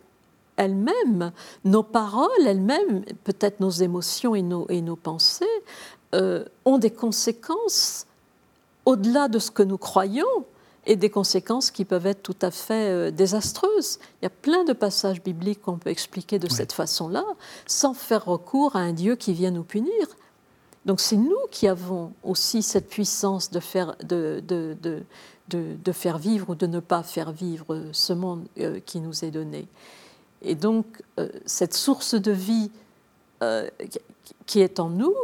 B: elles-mêmes, nos paroles elles-mêmes, peut-être nos émotions et nos, et nos pensées, euh, ont des conséquences au-delà de ce que nous croyons et des conséquences qui peuvent être tout à fait euh, désastreuses. Il y a plein de passages bibliques qu'on peut expliquer de cette façon-là, sans faire recours à un Dieu qui vient nous punir. Donc c'est nous qui avons aussi cette puissance de faire, de, de, de, de, faire vivre ou de ne pas faire vivre ce monde euh, qui nous est donné. Et donc euh, cette source de vie qui est en nous,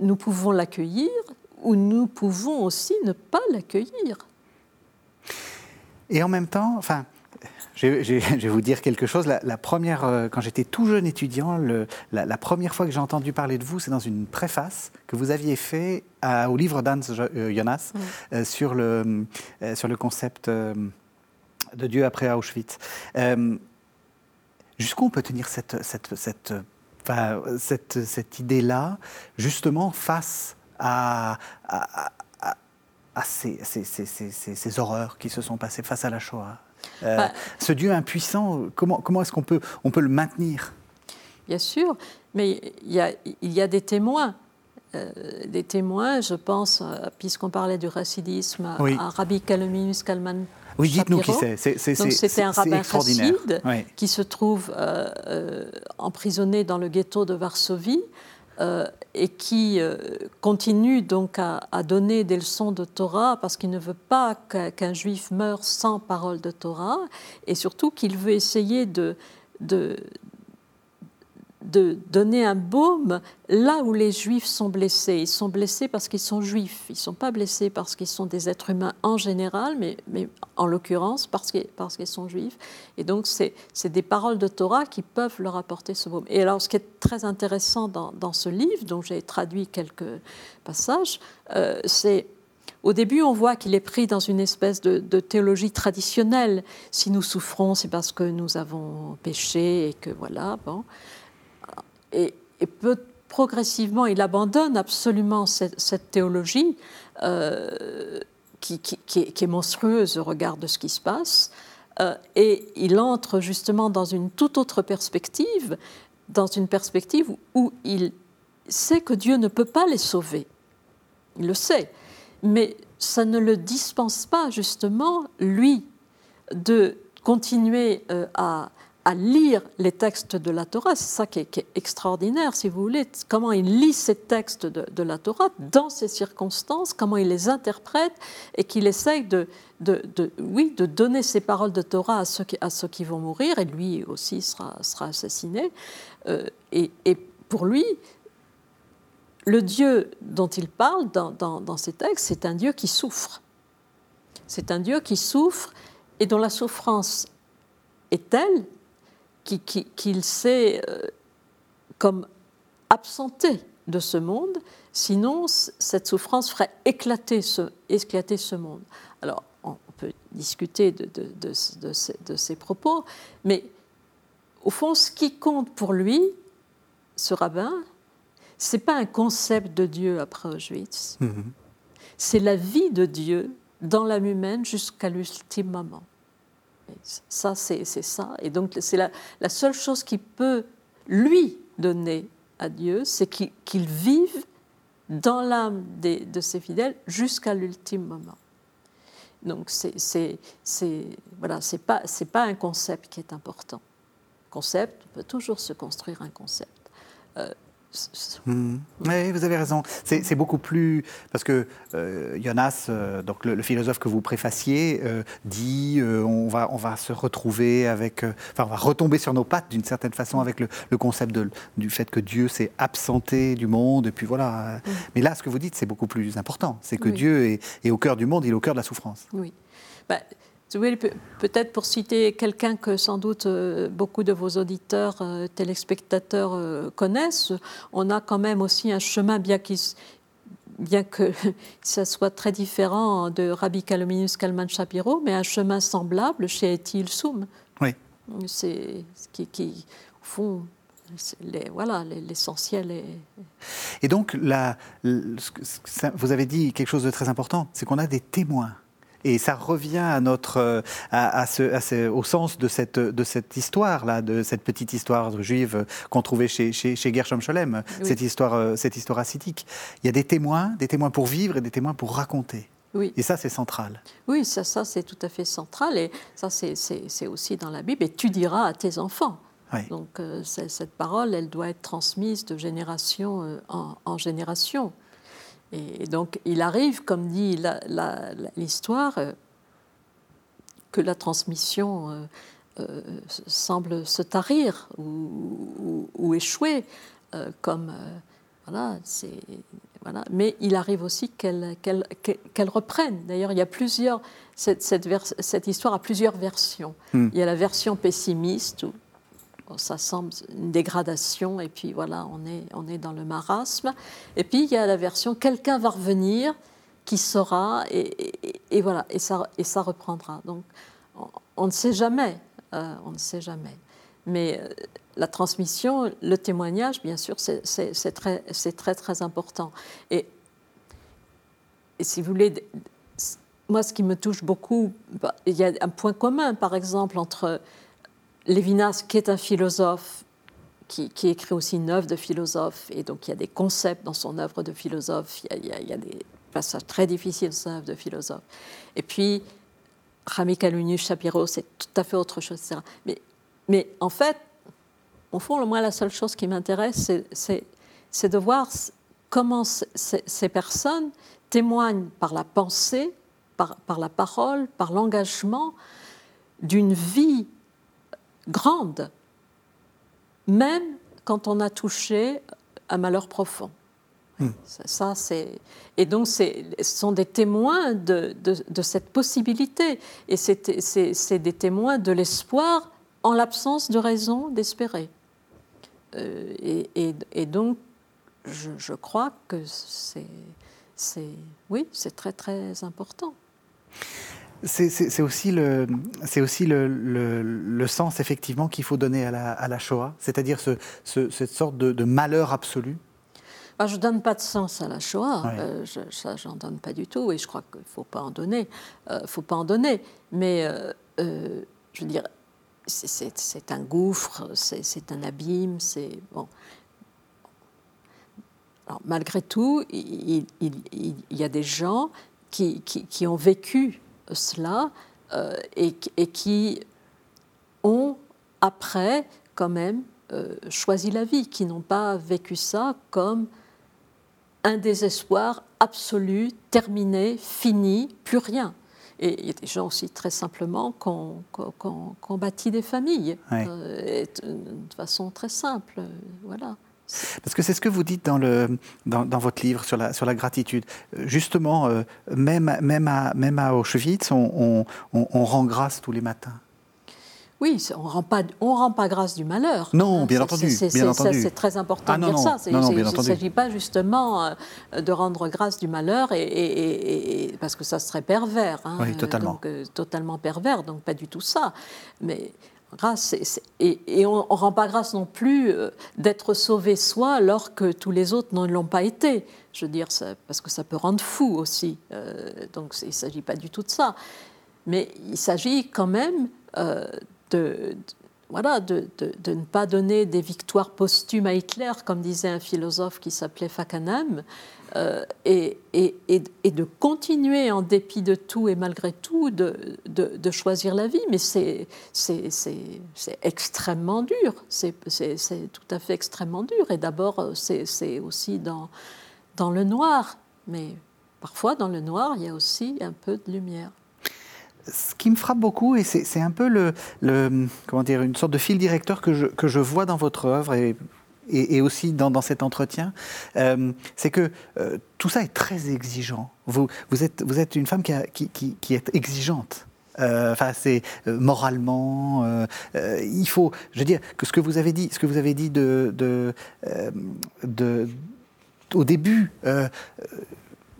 B: nous pouvons l'accueillir ou nous pouvons aussi ne pas l'accueillir.
A: Et en même temps, enfin, je, vais vous dire quelque chose. La, première, euh, quand j'étais tout jeune étudiant, la, première fois que j'ai entendu parler de vous, c'est dans une préface que vous aviez fait au livre d'Hans euh, Jonas euh, sur, le, sur le concept de Dieu après Auschwitz. Jusqu'où on peut tenir cette, cette, cette, cette, cette idée-là, justement, face à, à ces, ces, ces, ces, horreurs qui se sont passées face à la Shoah euh, bah, Ce Dieu impuissant, comment, comment est-ce qu'on peut, on peut le maintenir?
B: Bien sûr, mais il y a, il y a des témoins. Euh, des témoins, je pense, euh, puisqu'on parlait du racidisme, à Rabbi Kalominus Kalman.
A: Oui, dites-nous qui c'est.
B: C'était un rabbin racide qui se trouve emprisonné dans le ghetto de Varsovie euh, et qui euh, continue donc à, donner des leçons de Torah parce qu'il ne veut pas qu'un juif meure sans parole de Torah et surtout qu'il veut essayer de, de, de donner un baume là où les juifs sont blessés. Ils sont blessés parce qu'ils sont juifs. Ils ne sont pas blessés parce qu'ils sont des êtres humains en général, mais, mais en l'occurrence parce qu'ils, parce qu'ils sont juifs. Et donc, c'est, des paroles de Torah qui peuvent leur apporter ce baume. Et alors, ce qui est très intéressant dans, dans ce livre, dont j'ai traduit quelques passages, euh, c'est au début, on voit qu'il est pris dans une espèce de, théologie traditionnelle. Si nous souffrons, c'est parce que nous avons péché et que voilà. Bon. Et, progressivement, il abandonne absolument cette, théologie euh, qui, est, monstrueuse au regard de ce qui se passe. Euh, et il entre justement dans une toute autre perspective, dans une perspective où il sait que Dieu ne peut pas les sauver. Il le sait mais ça ne le dispense pas justement, lui, de continuer euh, à, lire les textes de la Torah. C'est ça qui est, extraordinaire, si vous voulez, comment il lit ces textes de, la Torah dans ces circonstances, comment il les interprète et qu'il essaye de, oui, de donner ces paroles de Torah à ceux qui, à vont mourir, et lui aussi sera, assassiné. Euh, et, pour lui, le Dieu dont il parle dans, ces textes, c'est un Dieu qui souffre. C'est un Dieu qui souffre et dont la souffrance est telle qu'il s'est euh, comme absenté de ce monde, sinon cette souffrance ferait éclater ce, éclater ce monde. Alors, on peut discuter de, de, de ces propos, mais au fond, ce qui compte pour lui, ce rabbin, c'est pas un concept de Dieu après Auschwitz. Mhm. C'est la vie de Dieu dans l'âme humaine jusqu'à l'ultime moment. Ça, c'est ça. Et donc, c'est la, seule chose qui peut lui donner à Dieu, c'est qu'il vive dans l'âme de ses fidèles jusqu'à l'ultime moment. Donc, c'est voilà, pas, pas un concept qui est important. Concept, on peut toujours se construire un concept. Euh,
A: Hmm. Oui, vous avez raison. C'est beaucoup plus parce que euh, Jonas, euh, donc le, philosophe que vous préfaciez, euh, dit on va on va se retrouver avec, enfin on va retomber sur nos pattes d'une certaine façon avec le, concept de, du fait que Dieu s'est absenté du monde et puis voilà. Hmm. Mais là, ce que vous dites, c'est beaucoup plus important. C'est que Dieu est, est, au cœur du monde, il est au cœur de la souffrance.
B: Oui. Bah, peut-être pour citer quelqu'un que sans doute euh, beaucoup de vos auditeurs, euh, téléspectateurs euh, connaissent, on a quand même aussi un chemin, bien, bien que [LAUGHS] ça soit très différent de Rabbi Kalominus Kalman Shapiro, mais un chemin semblable chez Etil Soum.
A: Oui.
B: C'est ce qui, qui, au fond, les, voilà, l'essentiel est...
A: Et donc, la, vous avez dit quelque chose de très important, c'est qu'on a des témoins. Et ça revient à notre, euh, à, ce, au sens de cette, de cette histoire-là, de cette petite histoire juive qu'on trouvait chez, chez, chez Gershom Scholem, cette, histoire, euh, cette histoire. Il y a des témoins, des témoins pour vivre et des témoins pour raconter.
B: Oui.
A: Et ça, c'est central.
B: Oui, ça, ça c'est tout à fait central. Et ça, c'est aussi dans la Bible. Et tu diras à tes enfants. Donc, euh, cette parole, elle doit être transmise de génération en, en génération. Et donc, il arrive, comme dit l'histoire, euh, que la transmission euh, euh, semble se tarir ou, échouer, comme voilà, c'est voilà. Mais il arrive aussi qu'elle reprenne. D'ailleurs, il y a plusieurs cette, cette, histoire a plusieurs versions. Hmm. Il y a la version pessimiste où ça semble une dégradation, et puis voilà, on est, on est dans le marasme. Et puis il y a la version quelqu'un va revenir qui saura, et, voilà, et ça, et ça reprendra. Donc on, ne sait jamais, euh, on ne sait jamais. Mais euh, la transmission, le témoignage, bien sûr, c'est très, très, très important. Et, si vous voulez, moi, ce qui me touche beaucoup, bah, il y a un point commun, par exemple, entre Lévinas, qui est un philosophe, qui, écrit aussi une œuvre de philosophe, et donc il y a des concepts dans son œuvre de philosophe, il y a, des passages très difficiles dans son œuvre de philosophe. Et puis, Rami Kalunius Shapiro, c'est tout à fait autre chose, etc. Mais, mais en fait, au fond, moi, la seule chose qui m'intéresse, c'est de voir comment ces personnes témoignent par la pensée, par la parole, par l'engagement d'une vie grande, même quand on a touché un malheur profond. Hmm. Ça, c'est et donc ce sont des témoins de, de, cette possibilité et c'est des témoins de l'espoir en l'absence de raison d'espérer. Euh, et, et, donc, je, je crois que c'est, oui, c'est très très important.
A: C'est aussi, le, aussi le, le, sens, effectivement, qu'il faut donner à la, à la Shoah, c'est-à-dire ce, cette sorte de, malheur absolu
B: ah, Je ne donne pas de sens à la Shoah, euh, je, ça, j'en donne pas du tout, et je crois qu'il ne faut pas en donner. Euh, faut pas en donner. Mais, euh, je veux dire, c'est un gouffre, c'est un abîme, c'est. Bon. Alors, malgré tout, il, il, y a des gens qui, qui, qui ont vécu cela euh, et, qui ont, après, quand même, euh, choisi la vie, qui n'ont pas vécu ça comme un désespoir absolu, terminé, fini, plus rien. Et il y a des gens aussi très simplement qui ont, bâti des familles euh, de façon très simple. Voilà.
A: Parce que c'est ce que vous dites dans, le, dans, votre livre sur la, sur la gratitude. Justement, euh, même, même, à, même à Auschwitz, on, on, rend grâce tous les matins.
B: Oui, on ne rend, pas, on rend pas grâce du malheur.
A: Non, bien entendu.
B: C'est très important ah, de dire ça. il ne s'agit pas justement euh, de rendre grâce du malheur, et, et, parce que ça serait pervers.
A: Hein, oui, totalement.
B: Donc, euh, totalement pervers, donc pas du tout ça. Mais grâce. Et, on ne rend pas grâce non plus euh, d'être sauvé soi alors que tous les autres ne l'ont pas été. Je veux dire, parce que ça peut rendre fou aussi. Euh, donc il ne s'agit pas du tout de ça. Mais il s'agit quand même euh, de, voilà, de, ne pas donner des victoires posthumes à Hitler, comme disait un philosophe qui s'appelait Fakanam, euh, et, de continuer en dépit de tout et malgré tout de, choisir la vie. Mais c'est extrêmement dur, c'est tout à fait extrêmement dur. Et d'abord, c'est aussi dans le noir, mais parfois dans le noir, il y a aussi un peu de lumière
A: ce qui me frappe beaucoup, et c'est un peu une sorte de fil directeur que je, vois dans votre œuvre, et aussi dans, cet entretien, euh, c'est que euh, tout ça est très exigeant. Vous, êtes, une femme qui, est exigeante. Euh, enfin, c'est moralement. il faut, je veux dire, que ce que vous avez dit, ce que vous avez dit de, au début.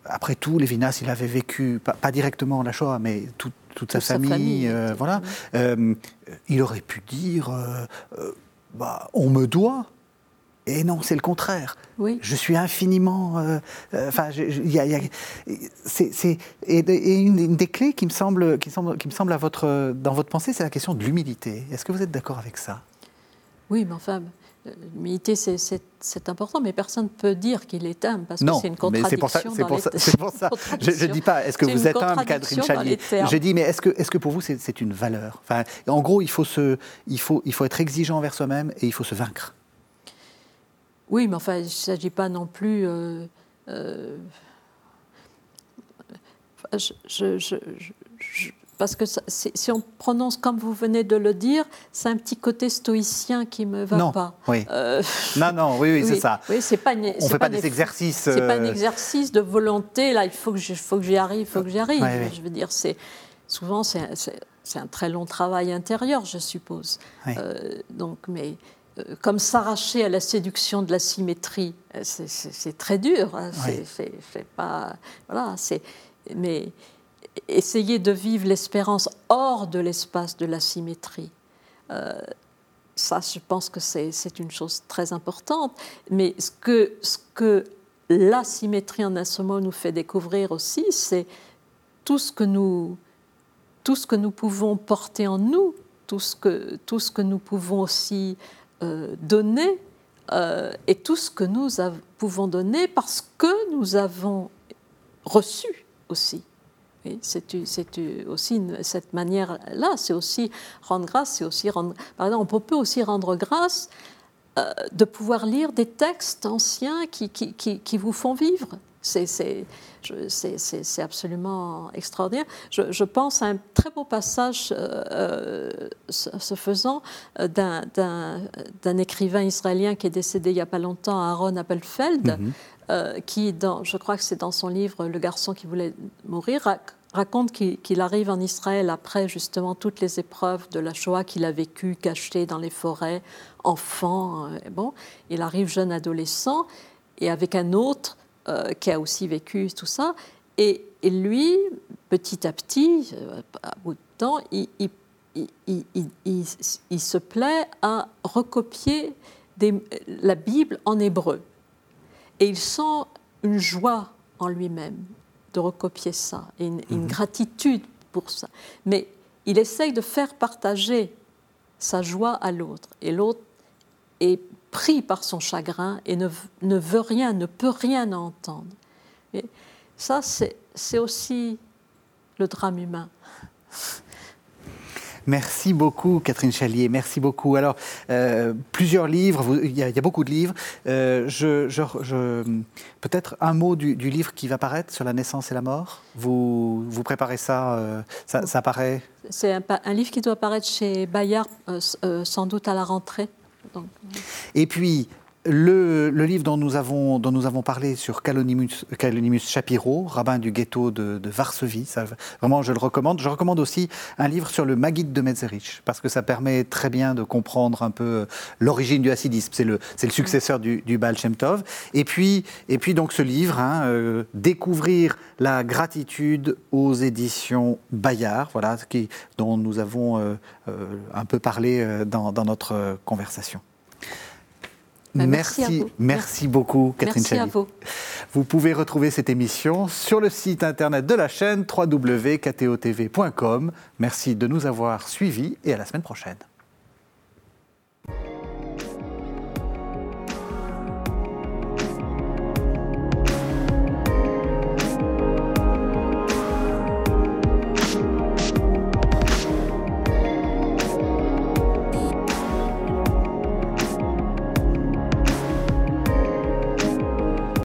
A: après tout, Lévinas, il avait vécu, pas, directement la Shoah, mais toute sa famille, voilà. il aurait pu dire, bah, on me doit, et non, c'est le contraire.
B: Oui.
A: Je suis infiniment. Euh, euh, c'est une, des clés qui me semble, qui semble, qui me semble à votre, dans votre pensée, c'est la question de l'humilité. Est-ce que vous êtes d'accord avec ça?
B: Oui, mais enfin, l'humilité, c'est important, mais personne ne peut dire qu'il est humble parce que c'est une contradiction.
A: C'est pour ça. [LAUGHS] C'est pour ça. Je ne dis pas. Est-ce que vous êtes humble, Catherine Chalier Je dis, mais est-ce que, est -ce que pour vous, c'est une valeur? Enfin, En gros, il faut, se, il, faut, il faut être exigeant envers soi-même et il faut se vaincre.
B: Oui, mais enfin, il ne s'agit pas non plus. Euh, euh, parce que si on prononce comme vous venez de le dire, c'est un petit côté stoïcien qui me va pas.
A: Oui. Euh, non, non, oui, oui, c'est ça.
B: Oui, c'est pas. on
A: fait pas, des exercices.
B: C'est pas un exercice de volonté. Là, il faut que j'y arrive, il faut que j'y arrive. Je veux dire, c'est souvent c'est un très long travail intérieur, je suppose. donc, mais euh, comme s'arracher à la séduction de la symétrie, euh, c'est très dur. Hein, c'est pas voilà. Mais essayer de vivre l'espérance hors de l'espace de la symétrie, euh, ça, je pense que c'est une chose très importante. Mais ce que, ce la symétrie en un seul mot nous fait découvrir aussi, c'est tout ce que nous tout ce que nous pouvons porter en nous, tout ce que tout ce que nous pouvons aussi euh, donner euh, et tout ce que nous pouvons donner parce que nous avons reçu aussi. C'est aussi cette manière-là, c'est aussi rendre grâce, c'est aussi rendre. Par exemple, on peut aussi rendre grâce euh, de pouvoir lire des textes anciens qui, qui, qui, vous font vivre. C'est absolument extraordinaire. Je, pense à un très beau passage se faisant d'un écrivain israélien qui est décédé il n'y a pas longtemps, Aaron Appelfeld, mm-hmm. qui, je crois que c'est dans son livre Le garçon qui voulait mourir, raconte qu'il arrive en Israël après justement toutes les épreuves de la Shoah qu'il a vécues, caché dans les forêts, enfant. Euh, bon, il arrive jeune adolescent et avec un autre euh, qui a aussi vécu tout ça. Et, lui, petit à petit, euh, à bout de temps, il, se plaît à recopier la Bible en hébreu. Et il sent une joie en lui-même de recopier ça, et une, mhm. gratitude pour ça. Mais il essaye de faire partager sa joie à l'autre, et l'autre est pris par son chagrin et ne, ne veut rien, ne peut rien entendre. Et ça, c'est aussi le drame humain.
A: Merci beaucoup, Catherine Chalier. Merci beaucoup. Alors, euh, plusieurs livres, il y, a, beaucoup de livres. Euh, je, Peut-être un mot du, livre qui va paraître sur la naissance et la mort. Vous, vous préparez ça, euh, ça, ça, paraît?
B: C'est un, livre qui doit apparaître chez Bayard, sans doute à la rentrée.
A: Et puis, le, livre dont nous avons, dont nous avons parlé sur Kalonimus, Shapiro, rabbin du ghetto de, Varsovie, ça, vraiment je le recommande. Je recommande aussi un livre sur le Maguide de Metzerich, parce que ça permet très bien de comprendre un peu euh, l'origine du hassidisme. C'est le, le successeur du, du Baal Shem Tov. Et puis, et puis donc ce livre, hein, euh, Découvrir la gratitude aux éditions Bayard, voilà, qui, dont nous avons euh, un peu parlé dans, dans notre conversation.
B: Bah, merci,
A: merci, beaucoup, Catherine Merci à vous. Vous pouvez retrouver cette émission sur le site internet de la chaîne www.ktotv.com. Merci de nous avoir suivis et à la semaine prochaine.